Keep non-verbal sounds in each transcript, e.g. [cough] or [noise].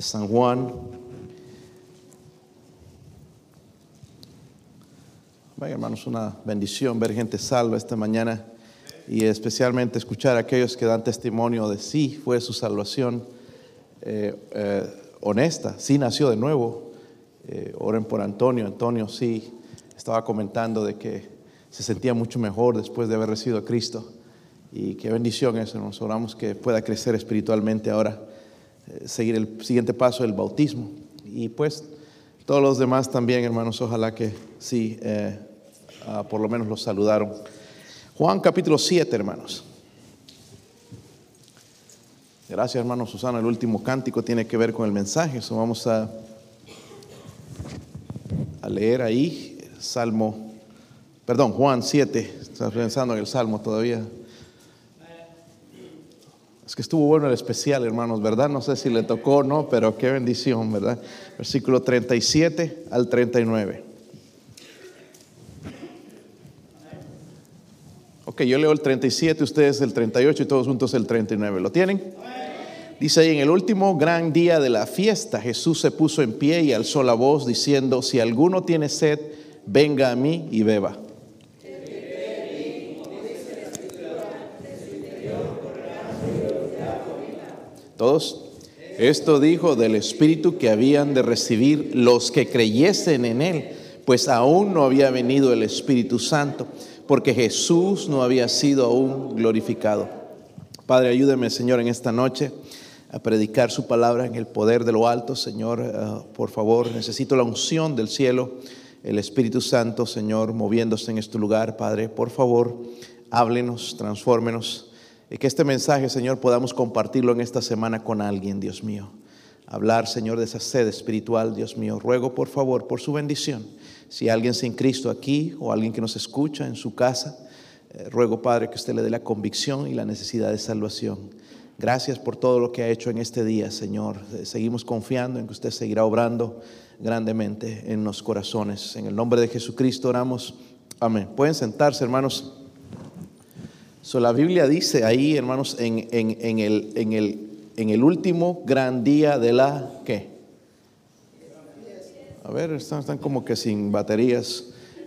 de San Juan. Vaya hermanos, una bendición ver gente salva esta mañana y especialmente escuchar a aquellos que dan testimonio de sí fue su salvación eh, eh, honesta, sí nació de nuevo. Eh, oren por Antonio, Antonio sí estaba comentando de que se sentía mucho mejor después de haber recibido a Cristo y qué bendición eso, nos oramos que pueda crecer espiritualmente ahora, seguir el siguiente paso del bautismo y pues todos los demás también hermanos, ojalá que sí, ah, por lo menos los saludaron. Juan capítulo 7, hermanos. Gracias, hermano Susana. El último cántico tiene que ver con el mensaje. Eso vamos a, a leer ahí, Salmo, perdón, Juan 7. Estás pensando en el Salmo todavía. Es que estuvo bueno el especial, hermanos, ¿verdad? No sé si le tocó o no, pero qué bendición, ¿verdad? Versículo 37 al 39. Ok, yo leo el 37, ustedes el 38 y todos juntos el 39. ¿Lo tienen? Dice ahí, en el último gran día de la fiesta, Jesús se puso en pie y alzó la voz diciendo, si alguno tiene sed, venga a mí y beba. Todos. Esto dijo del Espíritu que habían de recibir los que creyesen en Él, pues aún no había venido el Espíritu Santo porque Jesús no había sido aún glorificado. Padre, ayúdeme, Señor, en esta noche a predicar su palabra en el poder de lo alto, Señor. Eh, por favor, necesito la unción del cielo, el Espíritu Santo, Señor, moviéndose en este lugar. Padre, por favor, háblenos, transfórmenos. Y que este mensaje, Señor, podamos compartirlo en esta semana con alguien, Dios mío. Hablar, Señor, de esa sed espiritual, Dios mío. Ruego, por favor, por su bendición si alguien sin Cristo aquí o alguien que nos escucha en su casa, eh, ruego Padre que usted le dé la convicción y la necesidad de salvación. Gracias por todo lo que ha hecho en este día, Señor. Eh, seguimos confiando en que usted seguirá obrando grandemente en los corazones. En el nombre de Jesucristo oramos. Amén. Pueden sentarse, hermanos. So, la Biblia dice ahí, hermanos, en, en, el, en, el, en el último gran día de la, ¿qué? A ver, están, como que sin baterías.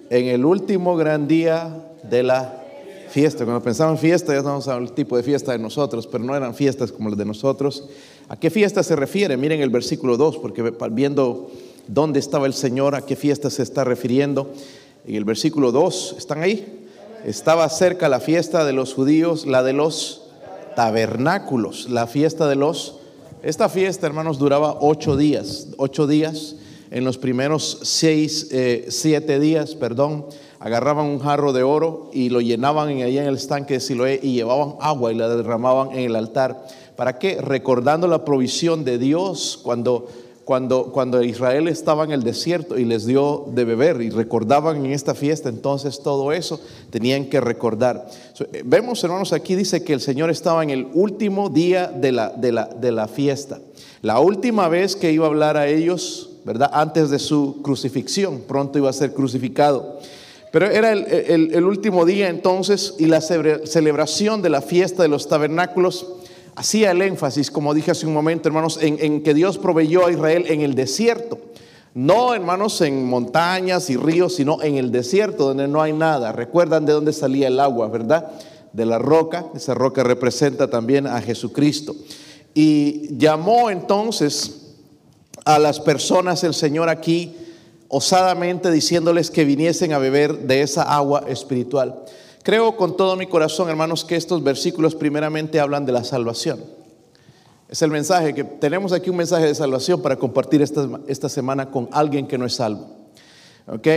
En el último gran día de la fiesta. Cuando pensamos en fiesta, ya estamos el tipo de fiesta de nosotros, pero no eran fiestas como las de nosotros. ¿A qué fiesta se refiere? Miren el versículo 2, porque viendo dónde estaba el Señor, a qué fiesta se está refiriendo. En el versículo 2, ¿están ahí? Estaba cerca la fiesta de los judíos, la de los tabernáculos, la fiesta de los... Esta fiesta, hermanos, duraba ocho días, ocho días en los primeros seis, eh, siete días, perdón, agarraban un jarro de oro y lo llenaban en, allá en el estanque de Siloé y llevaban agua y la derramaban en el altar. ¿Para qué? Recordando la provisión de Dios cuando, cuando, cuando Israel estaba en el desierto y les dio de beber y recordaban en esta fiesta, entonces todo eso tenían que recordar. Eh, vemos, hermanos, aquí dice que el Señor estaba en el último día de la, de la, de la fiesta. La última vez que iba a hablar a ellos ¿verdad? Antes de su crucifixión, pronto iba a ser crucificado. Pero era el, último día entonces y la celebración de la fiesta de los tabernáculos hacía el énfasis, como dije hace un momento, hermanos, en, en que Dios proveyó a Israel en el desierto. No, hermanos, en montañas y ríos, sino en el desierto donde no hay nada. Recuerdan de dónde salía el agua, ¿verdad? De la roca. Esa roca representa también a Jesucristo. Y llamó entonces a las personas el Señor aquí osadamente diciéndoles que viniesen a beber de esa agua espiritual. Creo con todo mi corazón, hermanos, que estos versículos primeramente hablan de la salvación. Es el mensaje que tenemos aquí un mensaje de salvación para compartir esta, esta semana con alguien que no es salvo. ¿Ok?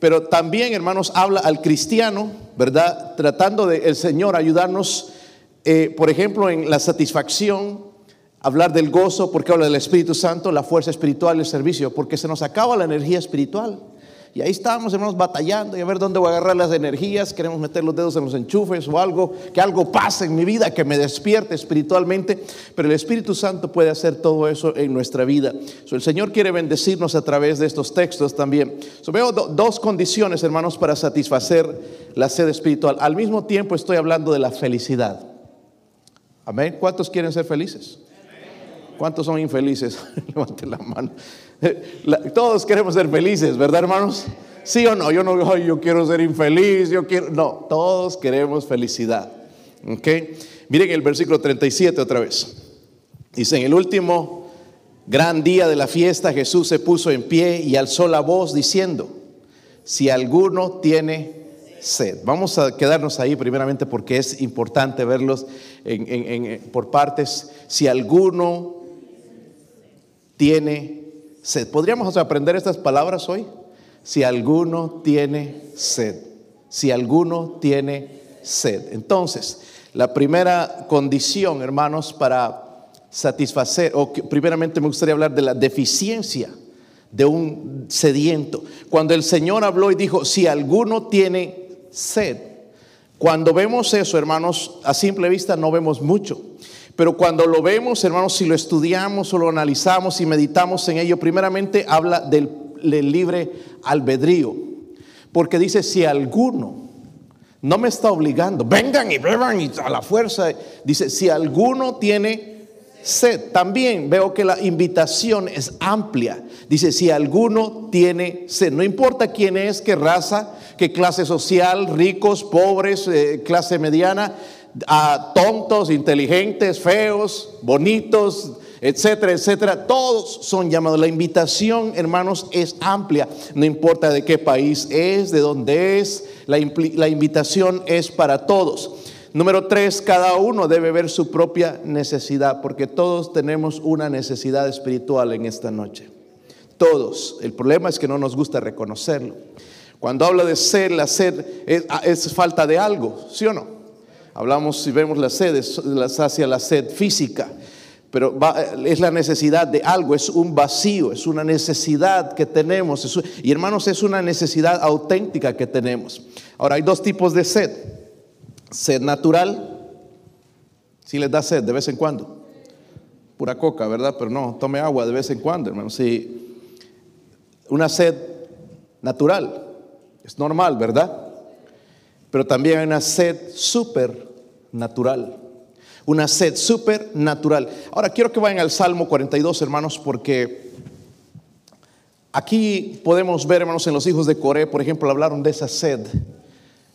Pero también, hermanos, habla al cristiano, ¿verdad? Tratando de el Señor ayudarnos, eh, por ejemplo, en la satisfacción hablar del gozo, porque habla del Espíritu Santo, la fuerza espiritual, el servicio, porque se nos acaba la energía espiritual. Y ahí estamos, hermanos, batallando y a ver dónde voy a agarrar las energías. Queremos meter los dedos en los enchufes o algo, que algo pase en mi vida, que me despierte espiritualmente. Pero el Espíritu Santo puede hacer todo eso en nuestra vida. el Señor quiere bendecirnos a través de estos textos también. veo dos condiciones, hermanos, para satisfacer la sed espiritual. Al mismo tiempo estoy hablando de la felicidad. Amén. ¿Cuántos quieren ser felices? ¿Cuántos son infelices? [laughs] Levanten la mano. [laughs] todos queremos ser felices, ¿verdad, hermanos? ¿Sí o no? Yo no, yo quiero ser infeliz, yo quiero... No, todos queremos felicidad. ¿Ok? Miren el versículo 37 otra vez. Dice, en el último gran día de la fiesta Jesús se puso en pie y alzó la voz diciendo, si alguno tiene sed. Vamos a quedarnos ahí primeramente porque es importante verlos por partes. Si alguno tiene sed. ¿Podríamos aprender estas palabras hoy? Si alguno tiene sed. Si alguno tiene sed. Entonces, la primera condición, hermanos, para satisfacer, o primeramente me gustaría hablar de la deficiencia de un sediento. Cuando el Señor habló y dijo, si alguno tiene sed, cuando vemos eso, hermanos, a simple vista no vemos mucho. Pero cuando lo vemos, hermanos, si lo estudiamos o lo analizamos y meditamos en ello, primeramente habla del, libre albedrío. Porque dice, si alguno no me está obligando. Vengan y beban y a la fuerza. Dice, si alguno tiene sed, también veo que la invitación es amplia. Dice, si alguno tiene sed, no importa quién es, qué raza, qué clase social, ricos, pobres, eh, clase mediana, a tontos, inteligentes, feos, bonitos, etcétera, etcétera. Todos son llamados. La invitación, hermanos, es amplia. No importa de qué país es, de dónde es, la, invitación es para todos. Número tres, cada uno debe ver su propia necesidad, porque todos tenemos una necesidad espiritual en esta noche. Todos. El problema es que no nos gusta reconocerlo. Cuando habla de sed, la sed es, es falta de algo, ¿sí o no? Hablamos, si vemos la sed, es hacia la sed física pero es la necesidad de algo, es un vacío, es una necesidad que tenemos. y hermanos, es una necesidad auténtica que tenemos. Ahora, hay dos tipos de sed. Sed natural, si les da sed de vez en cuando. Pura coca, ¿verdad? Pero no, tome agua de vez en cuando, hermanos. Sí, una sed natural, es normal, ¿verdad? Pero también hay una sed supernatural una sed supernatural. Ahora quiero que vayan al Salmo 42, hermanos, porque aquí podemos ver, hermanos, en los hijos de Coré, por ejemplo, hablaron de esa sed.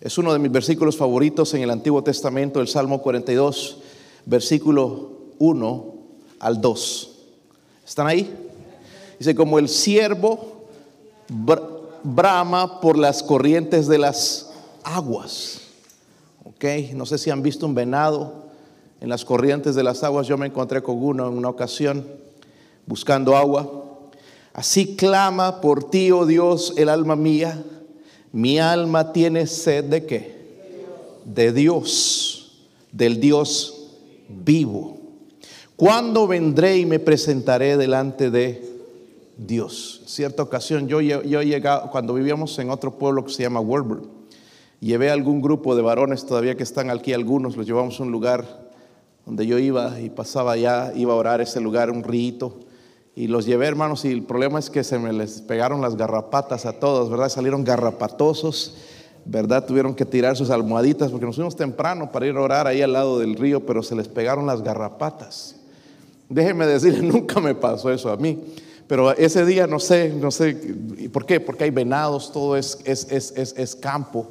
Es uno de mis versículos favoritos en el Antiguo Testamento, el Salmo 42, versículo 1 al 2. ¿Están ahí? Dice, como el siervo brama por las corrientes de las aguas. Ok, no sé si han visto un venado en las corrientes de las aguas. Yo me encontré con uno en una ocasión buscando agua. Así clama por ti, oh Dios, el alma mía. Mi alma tiene sed de qué? De Dios, del Dios vivo. ¿Cuándo vendré y me presentaré delante de Dios? Cierta ocasión, yo, yo llegado, cuando vivíamos en otro pueblo que se llama Warburg, llevé a algún grupo de varones todavía que están aquí, algunos los llevamos a un lugar donde yo iba y pasaba allá, iba a orar ese lugar, un rito, y los llevé, hermanos, y el problema es que se me les pegaron las garrapatas a todos, ¿verdad? Salieron garrapatosos, ¿verdad? Tuvieron que tirar sus almohaditas porque nos fuimos temprano para ir a orar ahí al lado del río, pero se les pegaron las garrapatas. Déjenme decirles, [laughs] nunca me pasó eso a mí. Pero ese día no sé, no sé, ¿por qué? Porque hay venados, todo es, es, es, es campo.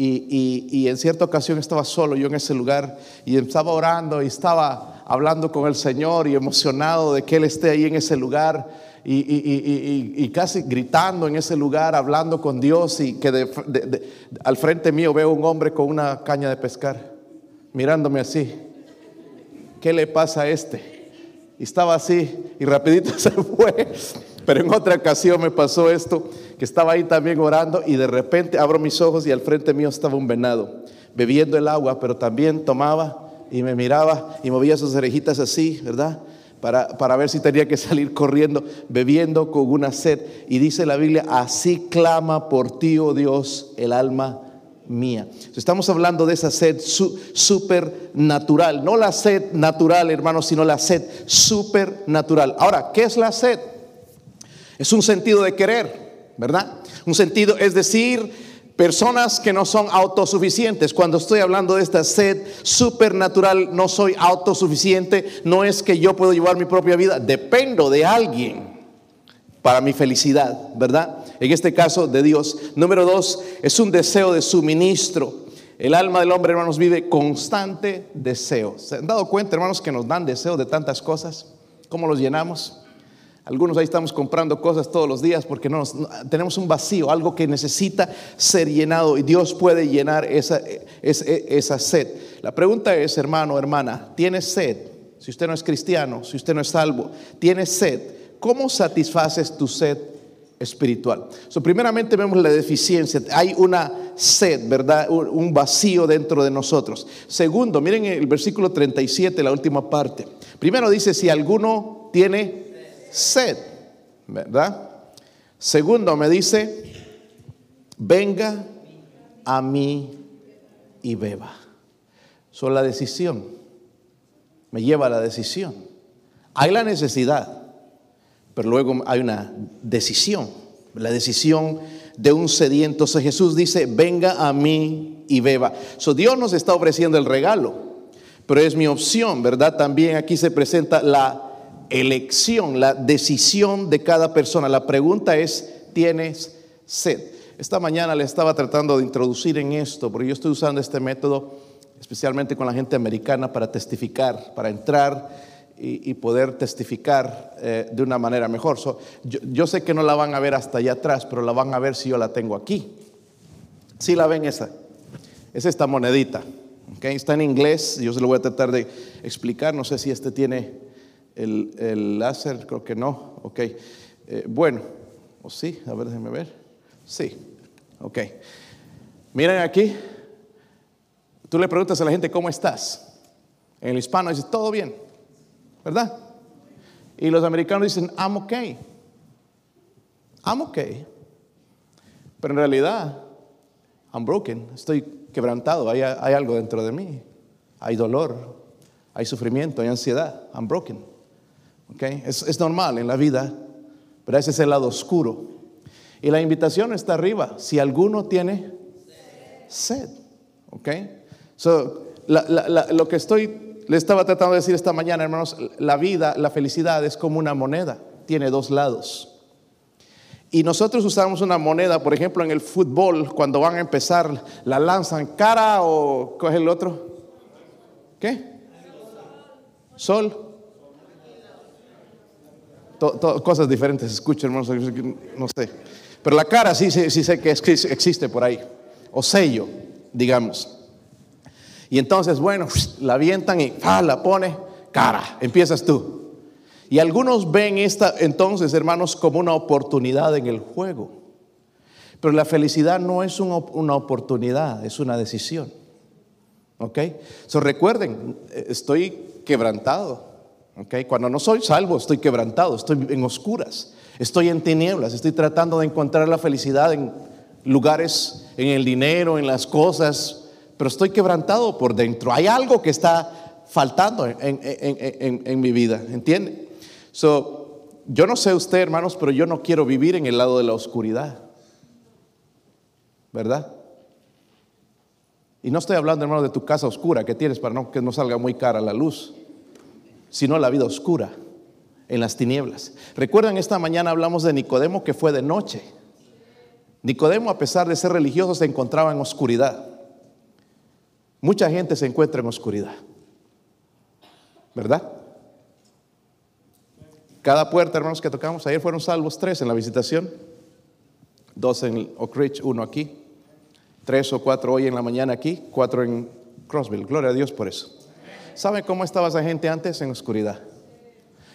Y, en cierta ocasión estaba solo yo en ese lugar y estaba orando y estaba hablando con el Señor y emocionado de que Él esté ahí en ese lugar y, casi gritando en ese lugar, hablando con Dios y que al frente mío veo un hombre con una caña de pescar, mirándome así. ¿Qué le pasa a este? Y estaba así y rapidito [laughs] se fue. Pero en otra ocasión me pasó esto, que estaba ahí también orando y de repente abro mis ojos y al frente mío estaba un venado, bebiendo el agua, pero también tomaba y me miraba y movía sus orejitas así, ¿verdad? Para, para, ver si tenía que salir corriendo, bebiendo con una sed. Y dice la Biblia, así clama por ti, oh Dios, el alma mía. Estamos hablando de esa sed supernatural, no la sed natural, hermanos, sino la sed supernatural. Ahora, ¿qué es la sed? Es un sentido de querer, ¿verdad? Un sentido, es decir, Personas que no son autosuficientes. Cuando estoy hablando de esta sed supernatural, no soy autosuficiente. No es que yo puedo llevar mi propia vida. Dependo de alguien para mi felicidad, ¿verdad? En este caso de Dios. Número dos, es un deseo de suministro. El alma del hombre, hermanos, vive constante deseo. ¿Se han dado cuenta, hermanos, que nos dan deseo de tantas cosas? ¿Cómo los llenamos? Algunos ahí estamos comprando cosas todos los días porque no, tenemos un vacío, algo que necesita ser llenado y Dios puede llenar esa, esa, esa sed. La pregunta es, hermano, hermana, ¿tienes sed? Si usted no es cristiano, si usted no es salvo, ¿tienes sed? ¿Cómo satisfaces tu sed espiritual? So, primeramente vemos la deficiencia. Hay una sed, ¿verdad? Un vacío dentro de nosotros. Segundo, miren el versículo 37, la última parte. Primero dice, si alguno tiene sed, ¿verdad? Segundo, me dice, venga a mí y beba. Son la decisión, me lleva a la decisión. Hay la necesidad, pero luego hay una decisión, la decisión de un sediento. Entonces Jesús dice, venga a mí y beba. So, Dios nos está ofreciendo el regalo, pero es mi opción, ¿verdad? También aquí se presenta la elección, la decisión de cada persona. La pregunta es, ¿tienes sed? Esta mañana le estaba tratando de introducir en esto, porque yo estoy usando este método especialmente con la gente americana para testificar, para entrar y, poder testificar eh, de una manera mejor. yo, sé que no la van a ver hasta allá atrás, pero la van a ver si yo la tengo aquí. Si la ven esa, es esta monedita. Okay, está en inglés, yo se lo voy a tratar de explicar, no sé si este tiene el, láser, creo que no. Ok. Eh, bueno, o sí, a ver, déjenme ver. Sí, ok. Miren aquí. Tú le preguntas a la gente cómo estás. En el hispano dice todo bien, ¿verdad? Y los americanos dicen I'm okay. I'm okay. Pero en realidad, I'm broken. Estoy quebrantado. Hay, hay algo dentro de mí. Hay dolor. Hay sufrimiento. Hay ansiedad. I'm broken. Es, normal en la vida, pero ese es el lado oscuro. Y la invitación está arriba. Si alguno tiene sed, ¿ok? lo que estoy, le estaba tratando de decir esta mañana, hermanos, la vida, la felicidad es como una moneda, tiene dos lados. Y nosotros usamos una moneda, por ejemplo, en el fútbol, cuando van a empezar, la lanzan cara o coge el otro. ¿Qué? Sol cosas diferentes, escuchen hermanos, no sé. Pero la cara sí, sí, sí sé que existe por ahí, o sello, digamos. Y entonces, bueno, la avientan y la pone cara, empiezas tú. Y algunos ven esta entonces, hermanos, como una oportunidad en el juego. Pero la felicidad no es una, una oportunidad, es una decisión. ¿Ok? So recuerden, estoy quebrantado. Cuando no soy salvo, estoy quebrantado, estoy en oscuras, estoy en tinieblas, estoy tratando de encontrar la felicidad en lugares, en el dinero, en las cosas, pero estoy quebrantado por dentro. Hay algo que está faltando en, mi vida, ¿entiende? Yo no sé usted, hermanos, pero yo no quiero vivir en el lado de la oscuridad, ¿verdad? Y no estoy hablando, hermano, de tu casa oscura que tienes para que no salga muy cara la luz sino la vida oscura, en las tinieblas. Recuerdan, esta mañana hablamos de Nicodemo que fue de noche. Nicodemo, a pesar de ser religioso, se encontraba en oscuridad. Mucha gente se encuentra en oscuridad. ¿Verdad? Cada puerta, hermanos, que tocamos, ayer fueron salvos tres en la visitación, dos en Oak Ridge, uno aquí, tres o cuatro hoy en la mañana aquí, cuatro en Crossville. Gloria a Dios por eso. ¿Sabe cómo estaba esa gente antes en oscuridad?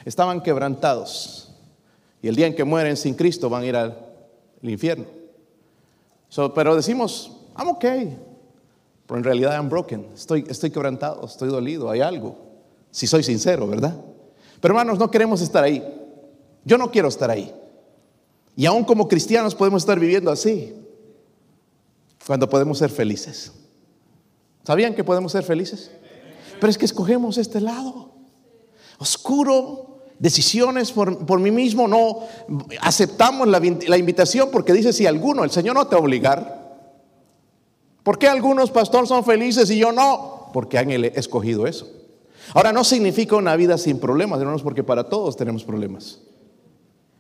Estaban quebrantados. Y el día en que mueren sin Cristo van a ir al, infierno. pero decimos, I'm okay. Pero en realidad I'm broken. Estoy, estoy quebrantado, estoy dolido, hay algo. Si soy sincero, ¿verdad? Pero hermanos, no queremos estar ahí. Yo no quiero estar ahí. Y aún como cristianos podemos estar viviendo así. Cuando podemos ser felices. ¿Sabían que podemos ser felices? Pero es que escogemos este lado. Oscuro, decisiones por, mí mismo, no aceptamos la, invitación porque dice si alguno, el Señor no te va obligar. ¿Por qué algunos pastores son felices y yo no? Porque han escogido eso. Ahora, no significa una vida sin problemas, hermanos, porque para todos tenemos problemas.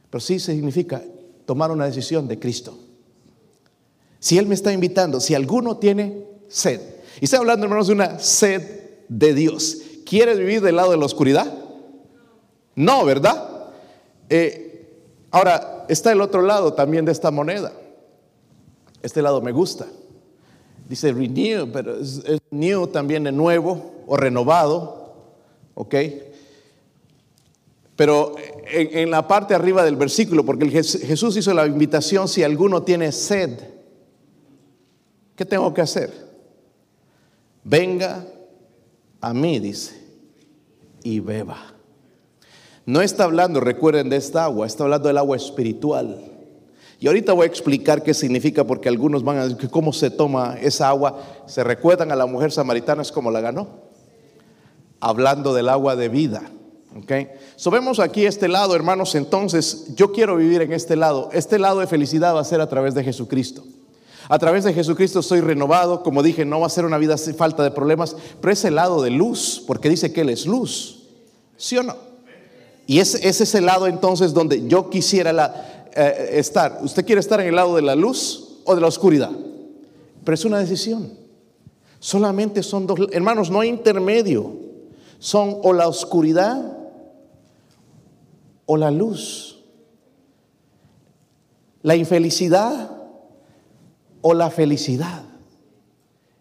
Pero sí significa tomar una decisión de Cristo. Si Él me está invitando, si alguno tiene sed, y estoy hablando, hermanos, de una sed de Dios, ¿quieres vivir del lado de la oscuridad? No, ¿verdad? Eh, ahora, está el otro lado también de esta moneda. Este lado me gusta. Dice renew, pero es, new también de nuevo o renovado. ¿Ok? Pero en, la parte arriba del versículo, porque Jesús hizo la invitación, si alguno tiene sed, ¿qué tengo que hacer? Venga a mí, dice, y beba. No está hablando, recuerden, de esta agua, está hablando del agua espiritual. Y ahorita voy a explicar qué significa porque algunos van a decir cómo se toma esa agua. Se recuerdan a la mujer samaritana, es como la ganó. Hablando del agua de vida. Okay. So vemos aquí este lado, hermanos. Entonces, yo quiero vivir en este lado. Este lado de felicidad va a ser a través de Jesucristo. A través de Jesucristo soy renovado. Como dije, no va a ser una vida sin falta de problemas, pero es el lado de luz, porque dice que Él es luz. ¿Sí o no? Y ese, es el lado entonces donde yo quisiera eh, estar. ¿Usted quiere estar en el lado de la luz o de la oscuridad? Pero es una decisión. Solamente son dos, hermanos, no hay intermedio. Son o la oscuridad o la luz, la infelicidad o la felicidad.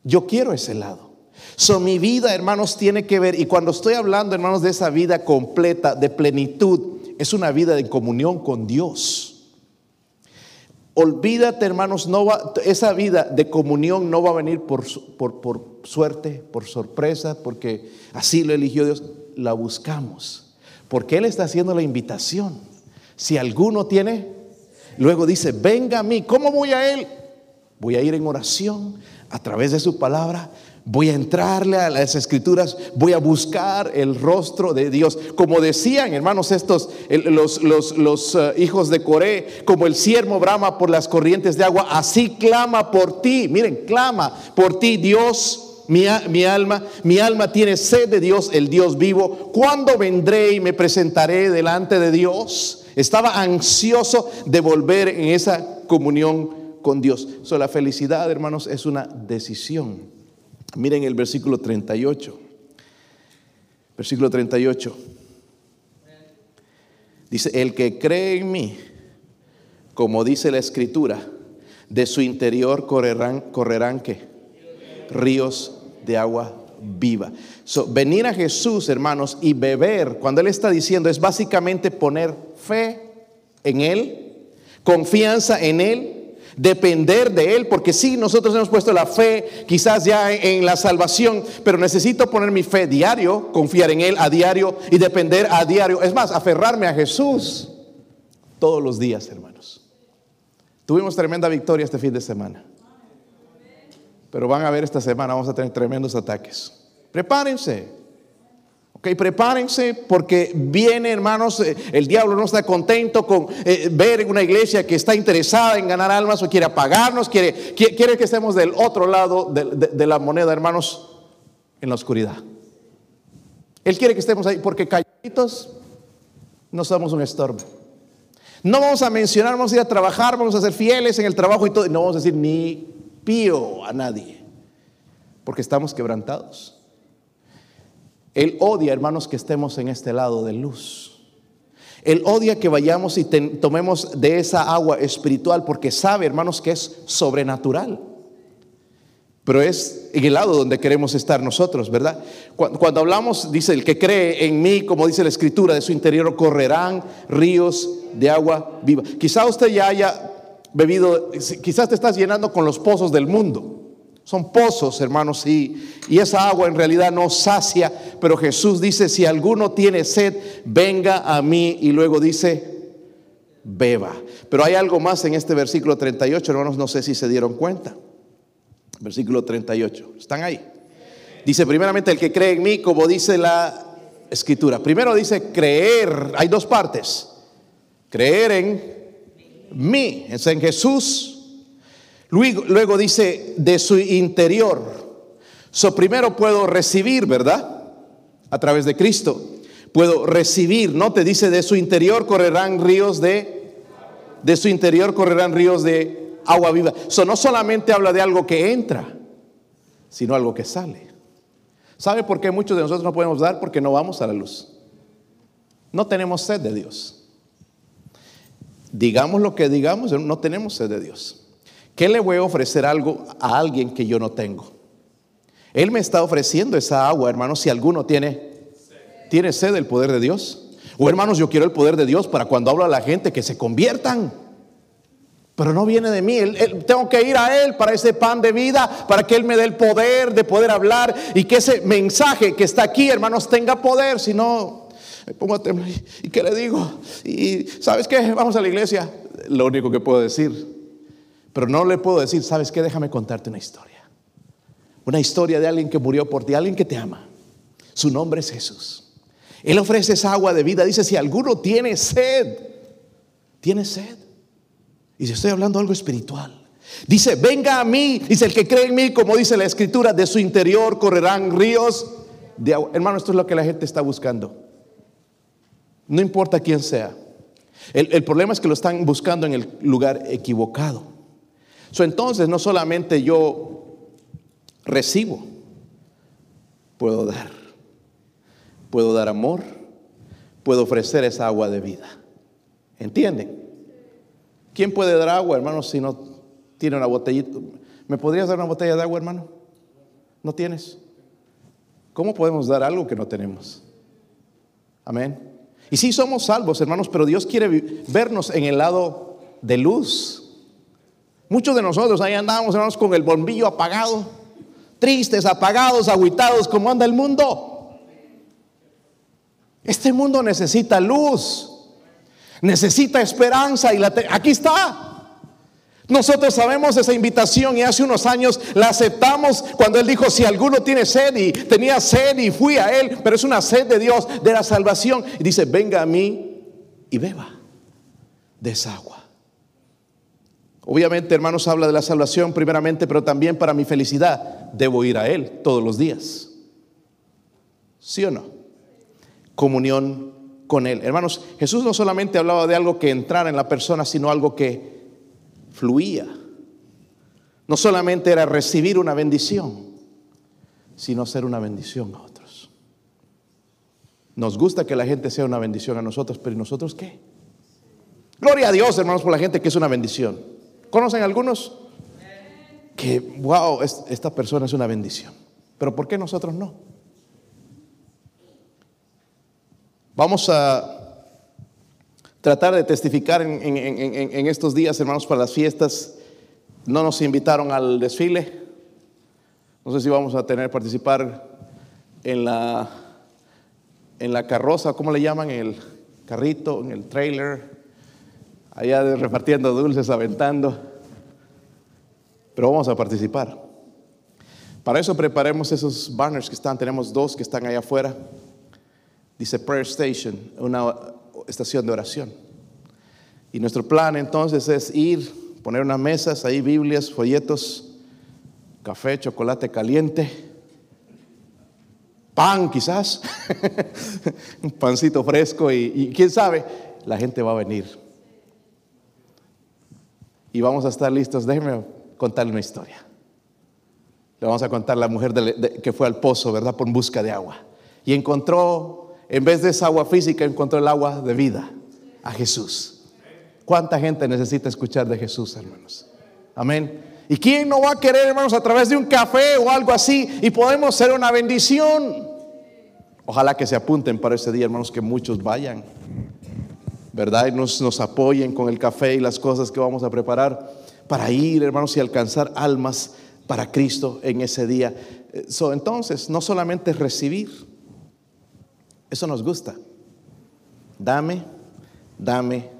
Yo quiero ese lado. So, mi vida, hermanos, tiene que ver, y cuando estoy hablando, hermanos, de esa vida completa, de plenitud, es una vida de comunión con Dios. Olvídate, hermanos, no va, esa vida de comunión no va a venir por, por, por suerte, por sorpresa, porque así lo eligió Dios. La buscamos. Porque Él está haciendo la invitación. Si alguno tiene, luego dice, venga a mí. ¿Cómo voy a Él? Voy a ir en oración a través de su palabra. Voy a entrarle a las escrituras, voy a buscar el rostro de Dios. Como decían, hermanos, estos, los, los, eh, hijos de Coré, como el siervo brama por las corrientes de agua, así clama por ti. Miren, clama por ti, Dios mi, alma, mi alma tiene sed de Dios, el Dios vivo. ¿Cuándo vendré y me presentaré delante de Dios? Estaba ansioso de volver en esa comunión con Dios. So, la felicidad, hermanos, es una decisión. Miren el versículo 38. Versículo 38. Dice, el que cree en mí, como dice la escritura, de su interior correrán, correrán que ríos de agua viva. venir a Jesús, hermanos, y beber, cuando Él está diciendo, es básicamente poner fe en Él, confianza en Él, depender de Él, porque sí, nosotros hemos puesto la fe quizás ya en, la salvación, pero necesito poner mi fe diario, confiar en Él a diario y depender a diario. Es más, aferrarme a Jesús todos los días, hermanos. Tuvimos tremenda victoria este fin de semana. Pero van a ver esta semana, vamos a tener tremendos ataques. Prepárense. Ok, prepárense porque viene, hermanos, eh, el diablo no está contento con eh, ver una iglesia que está interesada en ganar almas o quiere apagarnos, quiere, quiere, que estemos del otro lado de, la moneda, hermanos, en la oscuridad. Él quiere que estemos ahí porque calladitos no somos un estorbo. No vamos a mencionar, vamos a ir a trabajar, vamos a ser fieles en el trabajo y todo. No vamos a decir ni pío a nadie, porque estamos quebrantados. Él odia, hermanos, que estemos en este lado de luz. Él odia que vayamos y tomemos de esa agua espiritual porque sabe, hermanos, que es sobrenatural. Pero es en el lado donde queremos estar nosotros, ¿verdad? Cuando, cuando, hablamos, dice, el que cree en mí, como dice la escritura, de su interior correrán ríos de agua viva. Quizá usted ya haya bebido, quizás te estás llenando con los pozos del mundo. Son pozos, hermanos, y, esa agua en realidad no sacia, pero Jesús dice, si alguno tiene sed, venga a mí, y luego dice, beba. Pero hay algo más en este versículo 38, hermanos, no sé si se dieron cuenta. Versículo 38, ¿están ahí? Dice primeramente el que cree en mí, como dice la escritura. Primero dice creer, hay dos partes. Creer en mí, es en Jesús. Luego, dice de su interior. So primero puedo recibir, ¿verdad? A través de Cristo. Puedo recibir, no te dice de su interior correrán ríos de de su interior correrán ríos de agua viva. Eso no solamente habla de algo que entra, sino algo que sale. ¿Sabe por qué muchos de nosotros no podemos dar? Porque no vamos a la luz. No tenemos sed de Dios. Digamos lo que digamos, no tenemos sed de Dios. ¿Qué le voy a ofrecer algo a alguien que yo no tengo? Él me está ofreciendo esa agua, hermanos, si alguno tiene tiene sed del poder de Dios. O hermanos, yo quiero el poder de Dios para cuando hablo a la gente que se conviertan. Pero no viene de mí. tengo que ir a Él para ese pan de vida, para que Él me dé el poder de poder hablar y que ese mensaje que está aquí, hermanos, tenga poder. Si no. ¿Y qué le digo? Y ¿sabes qué? Vamos a la iglesia. Lo único que puedo decir. Pero no le puedo decir, ¿sabes qué? Déjame contarte una historia. Una historia de alguien que murió por ti, alguien que te ama. Su nombre es Jesús. Él ofrece esa agua de vida. Dice, si alguno tiene sed, tiene sed. Y si estoy hablando algo espiritual. Dice, venga a mí. Dice, el que cree en mí, como dice la escritura, de su interior correrán ríos de agua. Hermano, esto es lo que la gente está buscando. No importa quién sea. El, problema es que lo están buscando en el lugar equivocado. Entonces, no solamente yo recibo, puedo dar puedo dar amor, puedo ofrecer esa agua de vida. ¿Entienden? ¿Quién puede dar agua, hermano, si no tiene una botellita? ¿Me podrías dar una botella de agua, hermano? ¿No tienes? ¿Cómo podemos dar algo que no tenemos? Amén. Y sí somos salvos, hermanos, pero Dios quiere vernos en el lado de luz. Muchos de nosotros ahí andamos, hermanos, con el bombillo apagado, tristes, apagados, aguitados, como anda el mundo. Este mundo necesita luz, necesita esperanza y la aquí está. Nosotros sabemos esa invitación y hace unos años la aceptamos cuando Él dijo, si alguno tiene sed y tenía sed y fui a Él, pero es una sed de Dios, de la salvación. Y dice, venga a mí y beba de esa agua. Obviamente, hermanos, habla de la salvación primeramente, pero también para mi felicidad debo ir a Él todos los días. ¿Sí o no? comunión con Él. Hermanos, Jesús no solamente hablaba de algo que entrara en la persona, sino algo que fluía. No solamente era recibir una bendición, sino ser una bendición a otros. Nos gusta que la gente sea una bendición a nosotros, pero ¿y nosotros qué? Gloria a Dios, hermanos, por la gente que es una bendición. ¿Conocen algunos? Que, wow, esta persona es una bendición. Pero ¿por qué nosotros no? Vamos a tratar de testificar en, estos días, hermanos, para las fiestas. No nos invitaron al desfile. No sé si vamos a tener participar en la, en la carroza, ¿cómo le llaman? En el carrito, en el trailer, allá repartiendo dulces, aventando. Pero vamos a participar. Para eso preparemos esos banners que están, tenemos dos que están allá afuera dice Prayer Station, una estación de oración. Y nuestro plan entonces es ir, poner unas mesas, ahí Biblias, folletos, café, chocolate caliente, pan quizás, [laughs] un pancito fresco y, y, quién sabe, la gente va a venir. Y vamos a estar listos. Déjenme contarle una historia. Le vamos a contar la mujer que fue al pozo, ¿verdad? Por busca de agua. Y encontró en vez de esa agua física, encontró el agua de vida, a Jesús. ¿Cuánta gente necesita escuchar de Jesús, hermanos? Amén. ¿Y quién no va a querer, hermanos, a través de un café o algo así y podemos ser una bendición? Ojalá que se apunten para ese día, hermanos, que muchos vayan, ¿verdad? Y nos, nos apoyen con el café y las cosas que vamos a preparar para ir, hermanos, y alcanzar almas para Cristo en ese día. Eh, entonces, no solamente recibir, eso nos gusta. Dame, dame,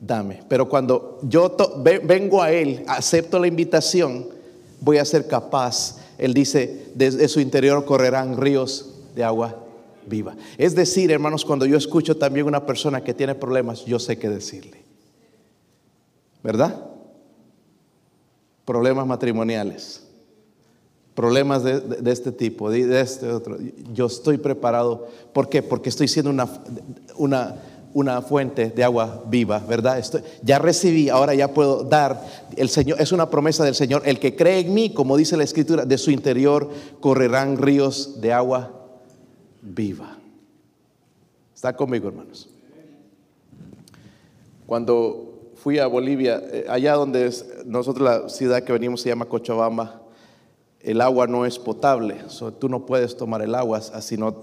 dame. Pero cuando yo vengo a Él, acepto la invitación, voy a ser capaz. Él dice, desde su interior correrán ríos de agua viva. Es decir, hermanos, cuando yo escucho también una persona que tiene problemas, yo sé qué decirle. ¿Verdad? problemas matrimoniales, problemas de, este tipo, de, este otro. Yo estoy preparado. ¿Por qué? Porque estoy siendo una, una, una fuente de agua viva, ¿verdad? Ya recibí, ahora ya puedo dar. El Señor es una promesa del Señor. El que cree en mí, como dice la Escritura, de su interior correrán ríos de agua viva. ¿Está conmigo, hermanos? Cuando fui a Bolivia, eh, allá donde es, nosotros la ciudad que venimos se llama Cochabamba, el agua no es potable, tú no puedes tomar el agua, así no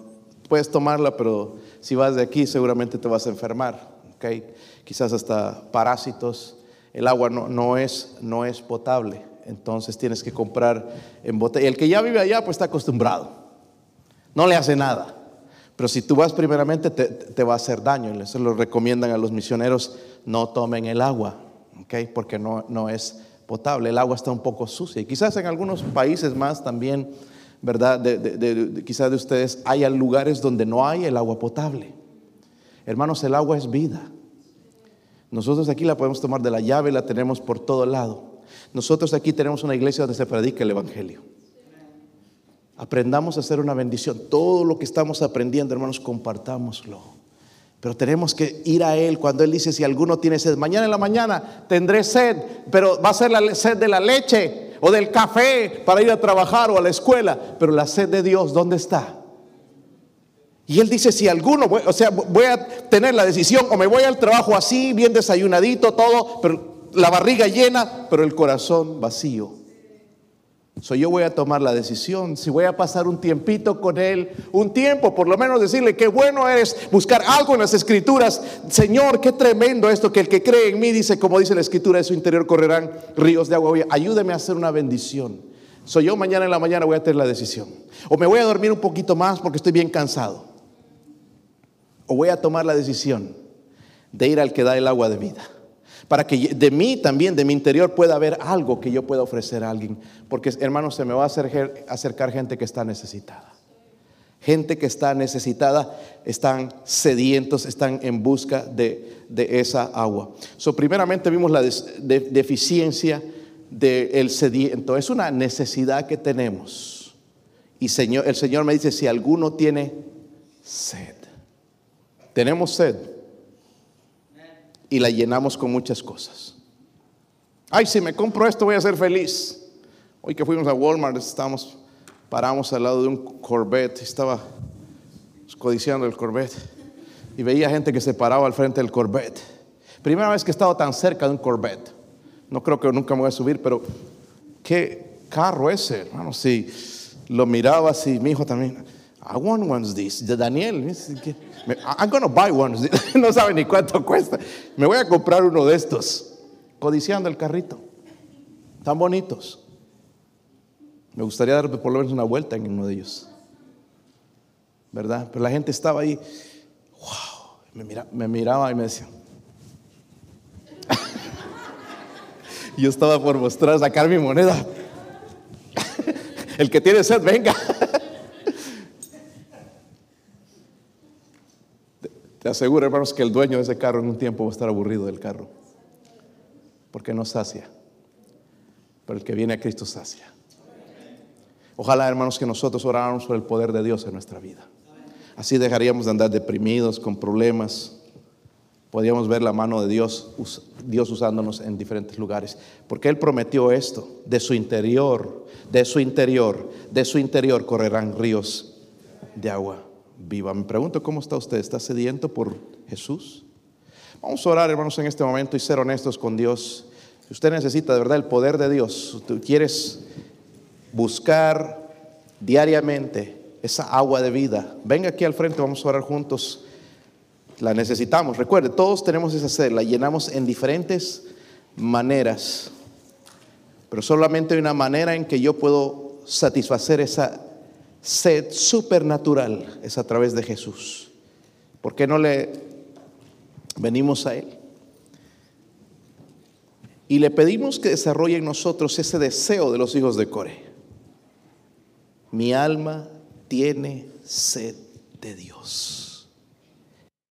puedes tomarla, pero si vas de aquí seguramente te vas a enfermar, ¿okay? quizás hasta parásitos. El agua no, no, es, no es potable, entonces tienes que comprar en botella. El que ya vive allá pues está acostumbrado, no le hace nada. Pero si tú vas primeramente te, va a hacer daño. Eso lo recomiendan a los misioneros, no tomen el agua, ¿okay? porque no, no es potable. El agua está un poco sucia. Y quizás en algunos países más también, ¿verdad? De, quizás de ustedes hay lugares donde no hay el agua potable. Hermanos, el agua es vida. Nosotros aquí la podemos tomar de la llave, la tenemos por todo lado. Nosotros aquí tenemos una iglesia donde se predica el Evangelio. Aprendamos a hacer una bendición. Todo lo que estamos aprendiendo, hermanos, compartámoslo. Pero tenemos que ir a Él cuando Él dice, si alguno tiene sed, mañana en la mañana tendré sed, pero va a ser la sed de la leche o del café para ir a trabajar o a la escuela. Pero la sed de Dios, ¿dónde está? Y Él dice, si alguno, o sea, voy a tener la decisión o me voy al trabajo así, bien desayunadito, todo, pero la barriga llena, pero el corazón vacío. So, yo voy a tomar la decisión, si voy a pasar un tiempito con Él, un tiempo, por lo menos decirle qué bueno es buscar algo en las escrituras. Señor, qué tremendo esto, que el que cree en mí, dice, como dice la escritura, de su interior correrán ríos de agua. Ayúdeme a hacer una bendición. Soy yo mañana en la mañana voy a tener la decisión. O me voy a dormir un poquito más porque estoy bien cansado. O voy a tomar la decisión de ir al que da el agua de vida para que de mí también, de mi interior, pueda haber algo que yo pueda ofrecer a alguien. Porque, hermanos, se me va a acercar, gente que está necesitada. Gente que está necesitada, están sedientos, están en busca de, esa agua. So, primeramente vimos la deficiencia del sediento. Es una necesidad que tenemos. Y señor, el Señor me dice, si alguno tiene sed, tenemos sed y la llenamos con muchas cosas. Ay, si me compro esto voy a ser feliz. Hoy que fuimos a Walmart, estamos, paramos al lado de un Corvette, estaba codiciando el Corvette y veía gente que se paraba al frente del Corvette. Primera vez que he estado tan cerca de un Corvette. No creo que nunca me voy a subir, pero qué carro ese, hermano. Si lo miraba así, mi hijo también. I want one of these. De Daniel, I'm going to buy one. [laughs] No sabe ni cuánto cuesta. Me voy a comprar uno de estos. Codiciando el carrito. Tan bonitos. Me gustaría dar por lo menos una vuelta en uno de ellos. ¿Verdad? Pero la gente estaba ahí. Wow. Me, miraba y me decía. [laughs] Yo estaba por mostrar, sacar mi moneda. [laughs] El que tiene sed, venga. Te aseguro, hermanos, que el dueño de ese carro en un tiempo va a estar aburrido del carro. Porque no sacia. Pero el que viene a Cristo sacia. Ojalá, hermanos, que nosotros oráramos por el poder de Dios en nuestra vida. Así dejaríamos de andar deprimidos, con problemas. Podríamos ver la mano de Dios, Dios usándonos en diferentes lugares. Porque Él prometió esto. De su interior, de su interior, de su interior correrán ríos de agua viva. Me pregunto cómo está usted. ¿Está sediento por Jesús? Vamos a orar, hermanos, en este momento y ser honestos con Dios. Si usted necesita de verdad el poder de Dios, tú quieres buscar diariamente esa agua de vida, venga aquí al frente, vamos a orar juntos. La necesitamos. Recuerde, todos tenemos esa sed, la llenamos en diferentes maneras. Pero solamente hay una manera en que yo puedo satisfacer esa sed supernatural es a través de Jesús. ¿Por qué no le venimos a Él? Y le pedimos que desarrolle en nosotros ese deseo de los hijos de Core. Mi alma tiene sed de Dios.